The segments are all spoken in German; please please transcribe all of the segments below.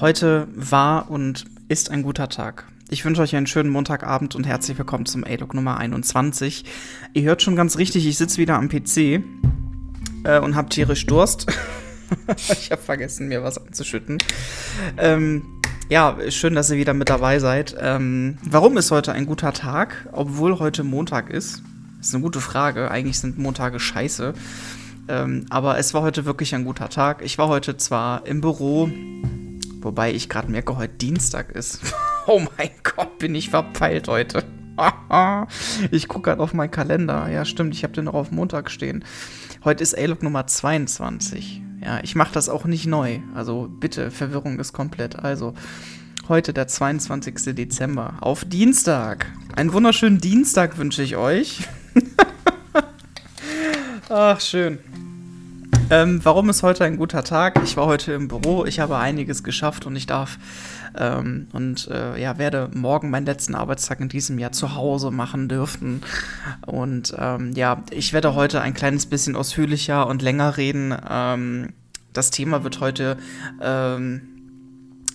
Heute war und ist ein guter Tag. Ich wünsche euch einen schönen Montagabend und herzlich willkommen zum A-Log Nummer 21. Ihr hört schon ganz richtig, ich sitze wieder am PC äh, und habe tierisch Durst. ich habe vergessen, mir was anzuschütten. Ähm, ja, schön, dass ihr wieder mit dabei seid. Ähm, warum ist heute ein guter Tag, obwohl heute Montag ist? Das ist eine gute Frage. Eigentlich sind Montage scheiße. Ähm, aber es war heute wirklich ein guter Tag. Ich war heute zwar im Büro, wobei ich gerade merke, heute Dienstag ist. oh mein Gott, bin ich verpeilt heute. ich gucke gerade auf meinen Kalender. Ja, stimmt, ich habe den noch auf Montag stehen. Heute ist A-Log Nummer 22. Ja, ich mache das auch nicht neu. Also bitte, Verwirrung ist komplett. Also, heute der 22. Dezember. Auf Dienstag. Einen wunderschönen Dienstag wünsche ich euch. Ach, schön. Ähm, warum ist heute ein guter Tag? Ich war heute im Büro, ich habe einiges geschafft und ich darf ähm, und äh, ja, werde morgen meinen letzten Arbeitstag in diesem Jahr zu Hause machen dürfen. Und ähm, ja, ich werde heute ein kleines bisschen ausführlicher und länger reden. Ähm, das Thema wird heute ähm,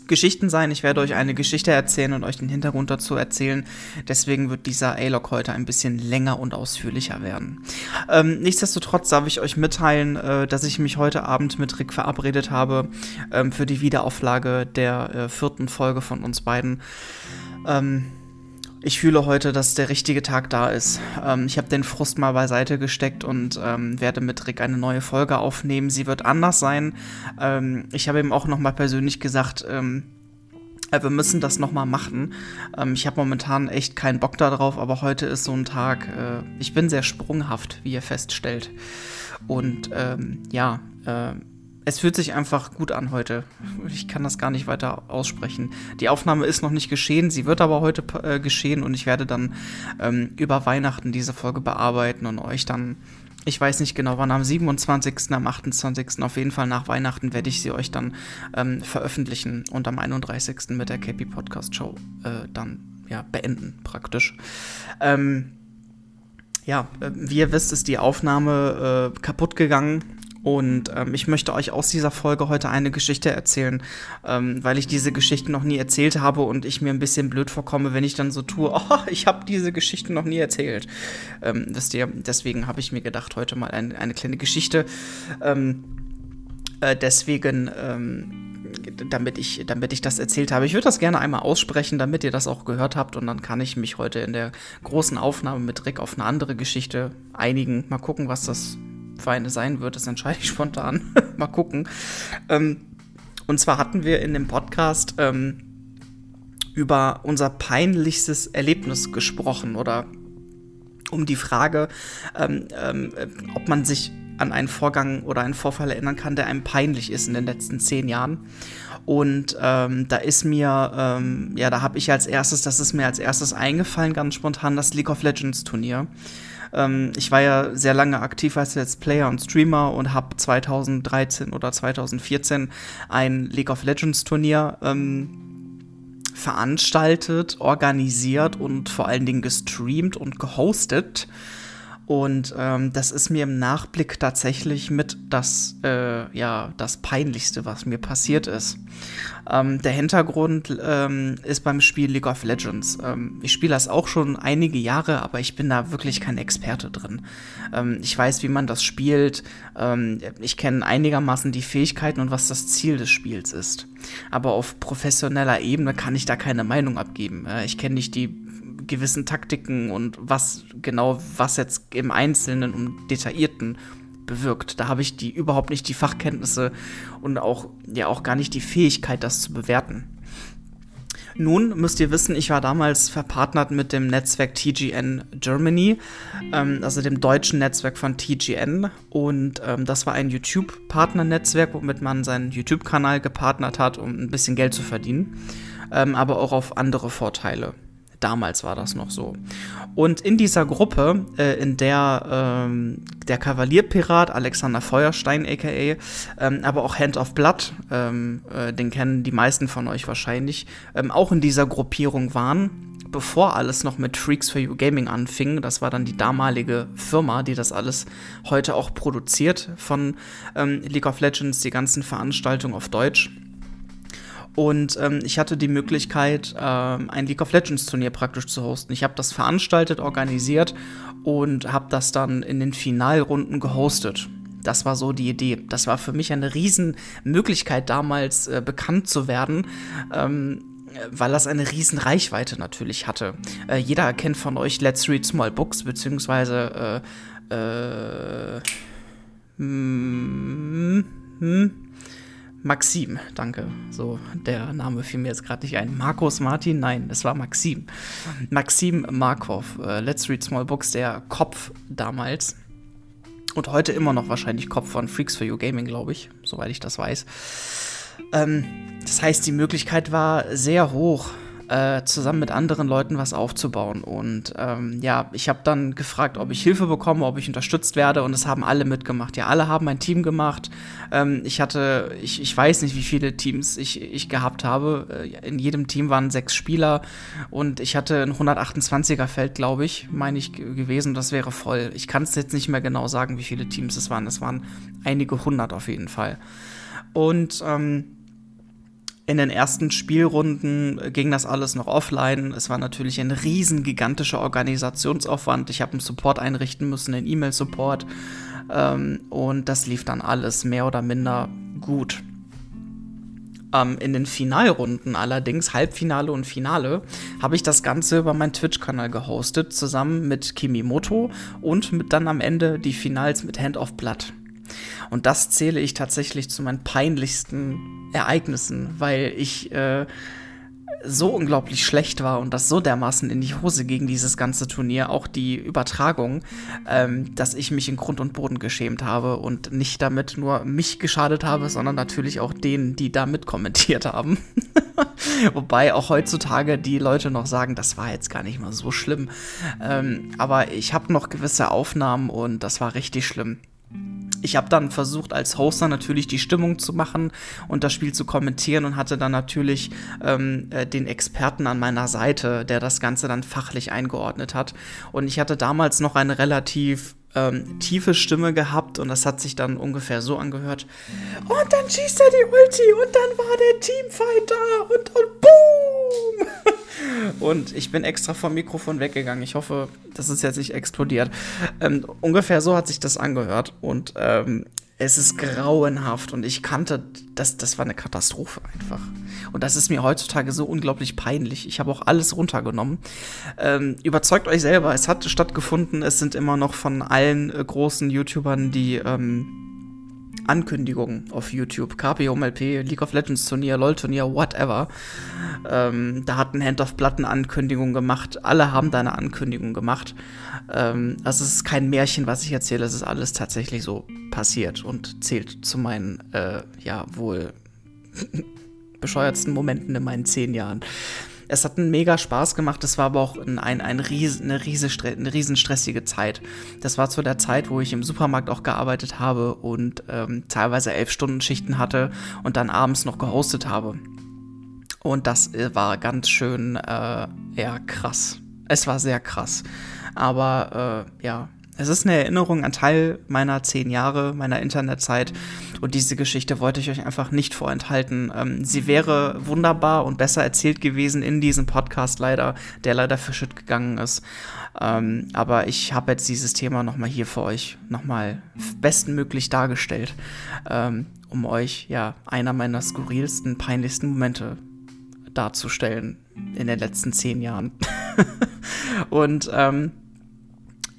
Geschichten sein. Ich werde euch eine Geschichte erzählen und euch den Hintergrund dazu erzählen. Deswegen wird dieser A-Log heute ein bisschen länger und ausführlicher werden. Ähm, nichtsdestotrotz darf ich euch mitteilen, äh, dass ich mich heute Abend mit Rick verabredet habe ähm, für die Wiederauflage der äh, vierten Folge von uns beiden. Ähm, ich fühle heute, dass der richtige Tag da ist. Ähm, ich habe den Frust mal beiseite gesteckt und ähm, werde mit Rick eine neue Folge aufnehmen. Sie wird anders sein. Ähm, ich habe ihm auch noch mal persönlich gesagt, ähm, äh, wir müssen das noch mal machen. Ähm, ich habe momentan echt keinen Bock darauf, aber heute ist so ein Tag. Äh, ich bin sehr sprunghaft, wie ihr feststellt. Und ähm, ja, äh, es fühlt sich einfach gut an heute. Ich kann das gar nicht weiter aussprechen. Die Aufnahme ist noch nicht geschehen, sie wird aber heute äh, geschehen und ich werde dann ähm, über Weihnachten diese Folge bearbeiten und euch dann, ich weiß nicht genau wann, am 27., am 28., auf jeden Fall nach Weihnachten werde ich sie euch dann ähm, veröffentlichen und am 31. mit der Cappy Podcast Show äh, dann ja beenden praktisch. Ähm, ja, äh, wie ihr wisst, ist die Aufnahme äh, kaputt gegangen und ähm, ich möchte euch aus dieser Folge heute eine Geschichte erzählen, ähm, weil ich diese Geschichte noch nie erzählt habe und ich mir ein bisschen blöd vorkomme, wenn ich dann so tue, oh, ich habe diese Geschichte noch nie erzählt. Ähm, wisst ihr, deswegen habe ich mir gedacht, heute mal ein, eine kleine Geschichte. Ähm, äh, deswegen ähm, damit ich, damit ich das erzählt habe. Ich würde das gerne einmal aussprechen, damit ihr das auch gehört habt und dann kann ich mich heute in der großen Aufnahme mit Rick auf eine andere Geschichte einigen. Mal gucken, was das für eine sein wird, das entscheide ich spontan. Mal gucken. Ähm, und zwar hatten wir in dem Podcast ähm, über unser peinlichstes Erlebnis gesprochen oder um die Frage, ähm, ähm, ob man sich an einen Vorgang oder einen Vorfall erinnern kann, der einem peinlich ist in den letzten zehn Jahren. Und ähm, da ist mir, ähm, ja, da habe ich als erstes, das ist mir als erstes eingefallen, ganz spontan, das League of Legends Turnier. Ähm, ich war ja sehr lange aktiv als Let's Player und Streamer und habe 2013 oder 2014 ein League of Legends Turnier ähm, veranstaltet, organisiert und vor allen Dingen gestreamt und gehostet. Und ähm, das ist mir im Nachblick tatsächlich mit das, äh, ja, das Peinlichste, was mir passiert ist. Ähm, der Hintergrund ähm, ist beim Spiel League of Legends. Ähm, ich spiele das auch schon einige Jahre, aber ich bin da wirklich kein Experte drin. Ähm, ich weiß, wie man das spielt. Ähm, ich kenne einigermaßen die Fähigkeiten und was das Ziel des Spiels ist. Aber auf professioneller Ebene kann ich da keine Meinung abgeben. Äh, ich kenne nicht die gewissen Taktiken und was genau, was jetzt im Einzelnen und Detaillierten bewirkt. Da habe ich die überhaupt nicht die Fachkenntnisse und auch ja auch gar nicht die Fähigkeit, das zu bewerten. Nun müsst ihr wissen, ich war damals verpartnert mit dem Netzwerk TGN Germany, ähm, also dem deutschen Netzwerk von TGN. Und ähm, das war ein YouTube-Partner-Netzwerk, womit man seinen YouTube-Kanal gepartnert hat, um ein bisschen Geld zu verdienen, ähm, aber auch auf andere Vorteile. Damals war das noch so. Und in dieser Gruppe, äh, in der ähm, der Kavalierpirat Alexander Feuerstein, aka, ähm, aber auch Hand of Blood, ähm, äh, den kennen die meisten von euch wahrscheinlich, ähm, auch in dieser Gruppierung waren, bevor alles noch mit Freaks for You Gaming anfing. Das war dann die damalige Firma, die das alles heute auch produziert von ähm, League of Legends, die ganzen Veranstaltungen auf Deutsch. Und ähm, ich hatte die Möglichkeit, ähm, ein League of Legends Turnier praktisch zu hosten. Ich habe das veranstaltet, organisiert und habe das dann in den Finalrunden gehostet. Das war so die Idee. Das war für mich eine Riesenmöglichkeit damals äh, bekannt zu werden. Ähm, weil das eine riesen Reichweite natürlich hatte. Äh, jeder kennt von euch Let's Read Small Books, beziehungsweise äh, äh, hm, hm, Maxim, danke. So, der Name fiel mir jetzt gerade nicht ein. Markus Martin? Nein, es war Maxim. Maxim Markov, äh, Let's Read Small Books, der Kopf damals. Und heute immer noch wahrscheinlich Kopf von Freaks for You Gaming, glaube ich, soweit ich das weiß. Ähm, das heißt, die Möglichkeit war sehr hoch, äh, zusammen mit anderen Leuten was aufzubauen. Und ähm, ja, ich habe dann gefragt, ob ich Hilfe bekomme, ob ich unterstützt werde. Und es haben alle mitgemacht. Ja, alle haben ein Team gemacht. Ähm, ich hatte, ich, ich weiß nicht, wie viele Teams ich, ich gehabt habe. Äh, in jedem Team waren sechs Spieler. Und ich hatte ein 128er Feld, glaube ich, meine ich gewesen. Das wäre voll. Ich kann es jetzt nicht mehr genau sagen, wie viele Teams es waren. Es waren einige hundert auf jeden Fall. Und ähm, in den ersten Spielrunden ging das alles noch offline. Es war natürlich ein riesen gigantischer Organisationsaufwand. Ich habe einen Support einrichten müssen, einen E-Mail-Support. Ähm, und das lief dann alles mehr oder minder gut. Ähm, in den Finalrunden allerdings, Halbfinale und Finale, habe ich das Ganze über meinen Twitch-Kanal gehostet, zusammen mit Kimimoto und mit dann am Ende die Finals mit Hand of Blood. Und das zähle ich tatsächlich zu meinen peinlichsten Ereignissen, weil ich äh, so unglaublich schlecht war und das so dermaßen in die Hose gegen dieses ganze Turnier, auch die Übertragung, ähm, dass ich mich in Grund und Boden geschämt habe und nicht damit nur mich geschadet habe, sondern natürlich auch denen, die da mitkommentiert haben. Wobei auch heutzutage die Leute noch sagen, das war jetzt gar nicht mal so schlimm. Ähm, aber ich habe noch gewisse Aufnahmen und das war richtig schlimm. Ich habe dann versucht, als Hoster natürlich die Stimmung zu machen und das Spiel zu kommentieren und hatte dann natürlich ähm, äh, den Experten an meiner Seite, der das Ganze dann fachlich eingeordnet hat. Und ich hatte damals noch eine relativ ähm, tiefe Stimme gehabt und das hat sich dann ungefähr so angehört. Und dann schießt er die Ulti und dann war der Teamfight da und, und boom! Und ich bin extra vom Mikrofon weggegangen. Ich hoffe, das ist jetzt nicht explodiert. Ähm, ungefähr so hat sich das angehört. Und ähm, es ist grauenhaft. Und ich kannte, das, das war eine Katastrophe einfach. Und das ist mir heutzutage so unglaublich peinlich. Ich habe auch alles runtergenommen. Ähm, überzeugt euch selber, es hat stattgefunden. Es sind immer noch von allen äh, großen YouTubern die. Ankündigungen auf YouTube. KPOMLP, League of Legends Turnier, LOL Turnier, whatever. Ähm, da hat ein Hand of Blood eine Ankündigung gemacht. Alle haben da eine Ankündigung gemacht. Ähm, also es ist kein Märchen, was ich erzähle. Es ist alles tatsächlich so passiert und zählt zu meinen, äh, ja, wohl bescheuertsten Momenten in meinen zehn Jahren. Es hat einen mega Spaß gemacht, es war aber auch ein, ein, ein Ries, eine, riese, eine riesenstressige Zeit. Das war zu der Zeit, wo ich im Supermarkt auch gearbeitet habe und ähm, teilweise elf Stunden Schichten hatte und dann abends noch gehostet habe. Und das äh, war ganz schön, äh, ja, krass. Es war sehr krass. Aber äh, ja, es ist eine Erinnerung an Teil meiner zehn Jahre, meiner Internetzeit. Und diese Geschichte wollte ich euch einfach nicht vorenthalten. Ähm, sie wäre wunderbar und besser erzählt gewesen in diesem Podcast leider, der leider verschütt gegangen ist. Ähm, aber ich habe jetzt dieses Thema nochmal hier für euch nochmal bestmöglich dargestellt, ähm, um euch ja einer meiner skurrilsten, peinlichsten Momente darzustellen in den letzten zehn Jahren. und ähm,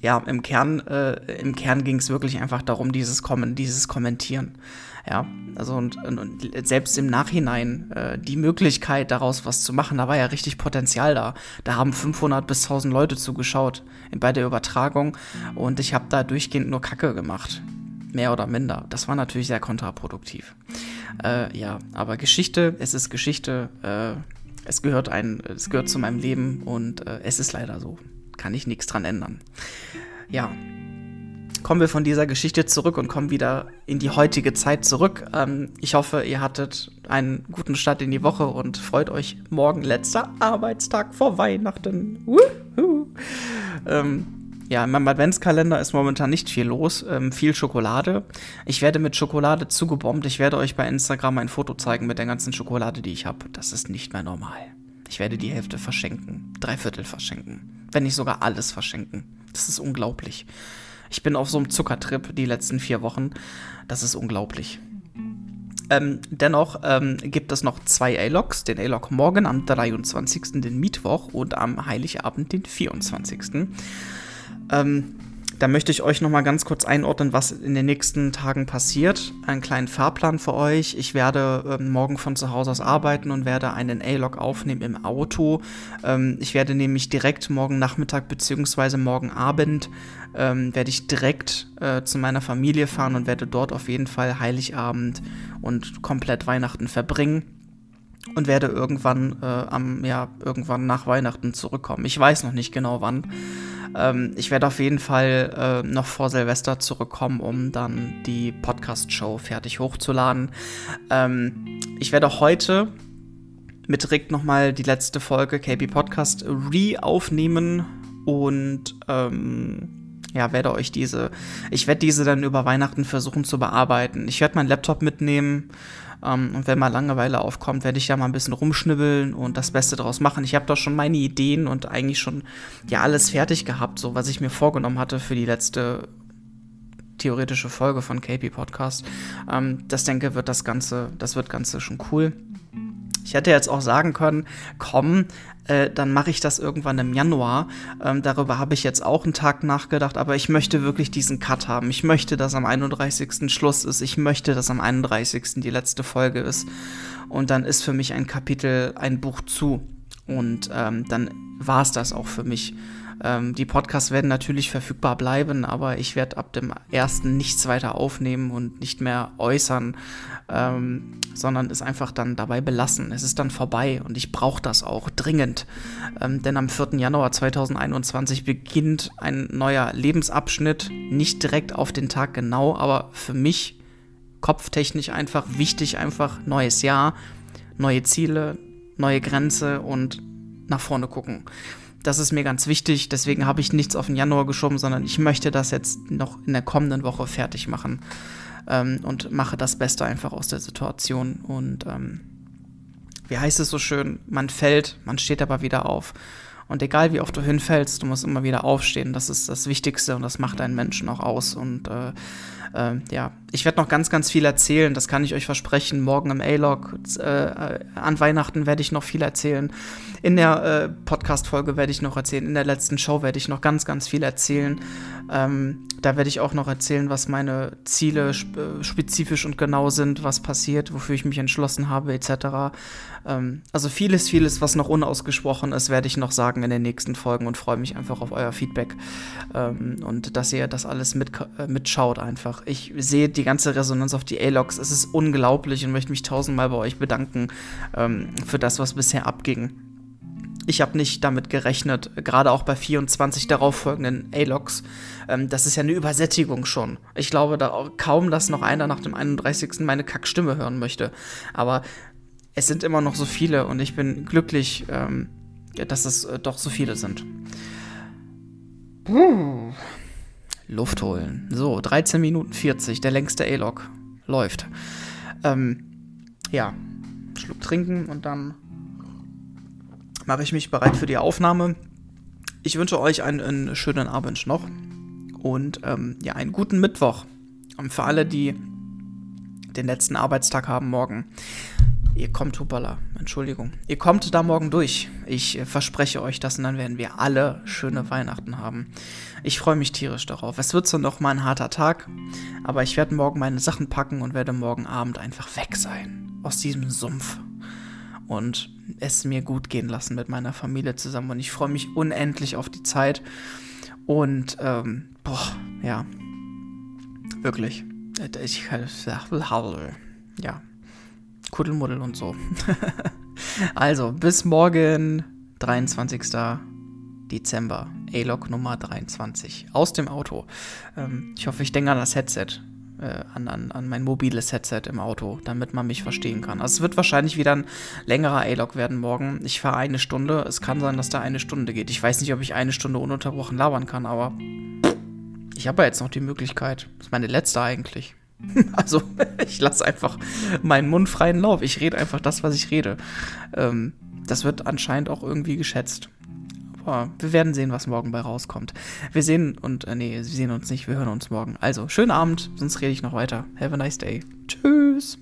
ja, im Kern, äh, Kern ging es wirklich einfach darum, dieses, Kommen, dieses Kommentieren. Ja, also und, und selbst im Nachhinein äh, die Möglichkeit daraus was zu machen, da war ja richtig Potenzial da. Da haben 500 bis 1000 Leute zugeschaut bei der Übertragung und ich habe da durchgehend nur Kacke gemacht. Mehr oder minder. Das war natürlich sehr kontraproduktiv. Äh, ja, aber Geschichte, es ist Geschichte. Äh, es gehört ein, es gehört zu meinem Leben und äh, es ist leider so kann ich nichts dran ändern. Ja, kommen wir von dieser Geschichte zurück und kommen wieder in die heutige Zeit zurück. Ähm, ich hoffe, ihr hattet einen guten Start in die Woche und freut euch morgen letzter Arbeitstag vor Weihnachten. Ähm, ja, in meinem Adventskalender ist momentan nicht viel los. Ähm, viel Schokolade. Ich werde mit Schokolade zugebombt. Ich werde euch bei Instagram ein Foto zeigen mit der ganzen Schokolade, die ich habe. Das ist nicht mehr normal. Ich werde die Hälfte verschenken. Drei Viertel verschenken. Wenn nicht sogar alles verschenken. Das ist unglaublich. Ich bin auf so einem Zuckertrip die letzten vier Wochen. Das ist unglaublich. Ähm, dennoch ähm, gibt es noch zwei A-Logs. Den A-Log morgen am 23., den Mittwoch, und am Heiligabend, den 24. Ähm, da möchte ich euch noch mal ganz kurz einordnen, was in den nächsten Tagen passiert. Einen kleinen Fahrplan für euch. Ich werde ähm, morgen von zu Hause aus arbeiten und werde einen A-Log aufnehmen im Auto. Ähm, ich werde nämlich direkt morgen Nachmittag bzw. morgen Abend ähm, werde ich direkt äh, zu meiner Familie fahren und werde dort auf jeden Fall Heiligabend und komplett Weihnachten verbringen und werde irgendwann äh, am ja irgendwann nach Weihnachten zurückkommen. Ich weiß noch nicht genau wann. Ähm, ich werde auf jeden Fall äh, noch vor Silvester zurückkommen, um dann die Podcast-Show fertig hochzuladen. Ähm, ich werde heute mit Rick nochmal die letzte Folge KP Podcast re-aufnehmen und ähm, ja, werde euch diese, ich werde diese dann über Weihnachten versuchen zu bearbeiten. Ich werde meinen Laptop mitnehmen ähm, und wenn mal Langeweile aufkommt, werde ich da mal ein bisschen rumschnibbeln und das Beste draus machen. Ich habe doch schon meine Ideen und eigentlich schon ja alles fertig gehabt, so was ich mir vorgenommen hatte für die letzte theoretische Folge von KP Podcast. Ähm, das denke, wird das Ganze, das wird Ganze schon cool. Ich hätte jetzt auch sagen können, komm, äh, dann mache ich das irgendwann im Januar. Ähm, darüber habe ich jetzt auch einen Tag nachgedacht, aber ich möchte wirklich diesen Cut haben. Ich möchte, dass am 31. Schluss ist. Ich möchte, dass am 31. die letzte Folge ist. Und dann ist für mich ein Kapitel, ein Buch zu. Und ähm, dann war es das auch für mich. Ähm, die Podcasts werden natürlich verfügbar bleiben, aber ich werde ab dem ersten nichts weiter aufnehmen und nicht mehr äußern, ähm, sondern es einfach dann dabei belassen. Es ist dann vorbei und ich brauche das auch dringend. Ähm, denn am 4. Januar 2021 beginnt ein neuer Lebensabschnitt, nicht direkt auf den Tag genau, aber für mich kopftechnisch einfach wichtig, einfach neues Jahr, neue Ziele, neue Grenze und nach vorne gucken. Das ist mir ganz wichtig, deswegen habe ich nichts auf den Januar geschoben, sondern ich möchte das jetzt noch in der kommenden Woche fertig machen ähm, und mache das Beste einfach aus der Situation. Und ähm, wie heißt es so schön, man fällt, man steht aber wieder auf. Und egal wie oft du hinfällst, du musst immer wieder aufstehen. Das ist das Wichtigste und das macht einen Menschen auch aus. Und äh, äh, ja, ich werde noch ganz, ganz viel erzählen. Das kann ich euch versprechen. Morgen im A-Log, äh, an Weihnachten werde ich noch viel erzählen. In der äh, Podcast-Folge werde ich noch erzählen. In der letzten Show werde ich noch ganz, ganz viel erzählen. Ähm, da werde ich auch noch erzählen, was meine Ziele sp äh, spezifisch und genau sind, was passiert, wofür ich mich entschlossen habe, etc. Ähm, also vieles, vieles, was noch unausgesprochen ist, werde ich noch sagen in den nächsten Folgen und freue mich einfach auf euer Feedback ähm, und dass ihr das alles mit, äh, mitschaut einfach. Ich sehe die ganze Resonanz auf die A-Logs. Es ist unglaublich und möchte mich tausendmal bei euch bedanken ähm, für das, was bisher abging. Ich habe nicht damit gerechnet, gerade auch bei 24 darauf folgenden A-Logs. Ähm, das ist ja eine Übersättigung schon. Ich glaube da kaum, dass noch einer nach dem 31. meine Kackstimme hören möchte. Aber es sind immer noch so viele und ich bin glücklich, ähm, dass es äh, doch so viele sind. Puh. Luft holen. So, 13 Minuten 40, der längste A-Log läuft. Ähm, ja, Schluck trinken und dann mache ich mich bereit für die Aufnahme. Ich wünsche euch einen, einen schönen Abend noch und ähm, ja, einen guten Mittwoch. Und für alle, die den letzten Arbeitstag haben morgen. Ihr kommt, Hupala, Entschuldigung. Ihr kommt da morgen durch. Ich äh, verspreche euch das und dann werden wir alle schöne Weihnachten haben. Ich freue mich tierisch darauf. Es wird so noch mal ein harter Tag, aber ich werde morgen meine Sachen packen und werde morgen Abend einfach weg sein. Aus diesem Sumpf. Und es mir gut gehen lassen mit meiner Familie zusammen. Und ich freue mich unendlich auf die Zeit. Und, ähm, boah, ja. Wirklich. Ich, ja. Kuddelmuddel und so. also, bis morgen, 23. Dezember. A-Log Nummer 23. Aus dem Auto. Ähm, ich hoffe, ich denke an das Headset. äh, an, an, an mein mobiles Headset im Auto, damit man mich verstehen kann. Also es wird wahrscheinlich wieder ein längerer A-Log werden morgen. Ich fahre eine Stunde. Es kann sein, dass da eine Stunde geht. Ich weiß nicht, ob ich eine Stunde ununterbrochen labern kann, aber ich habe ja jetzt noch die Möglichkeit. Das ist meine letzte eigentlich. Also, ich lasse einfach meinen Mund freien Lauf. Ich rede einfach das, was ich rede. Ähm, das wird anscheinend auch irgendwie geschätzt. Aber wir werden sehen, was morgen bei rauskommt. Wir sehen und, äh, nee, wir sehen uns nicht, wir hören uns morgen. Also, schönen Abend, sonst rede ich noch weiter. Have a nice day. Tschüss.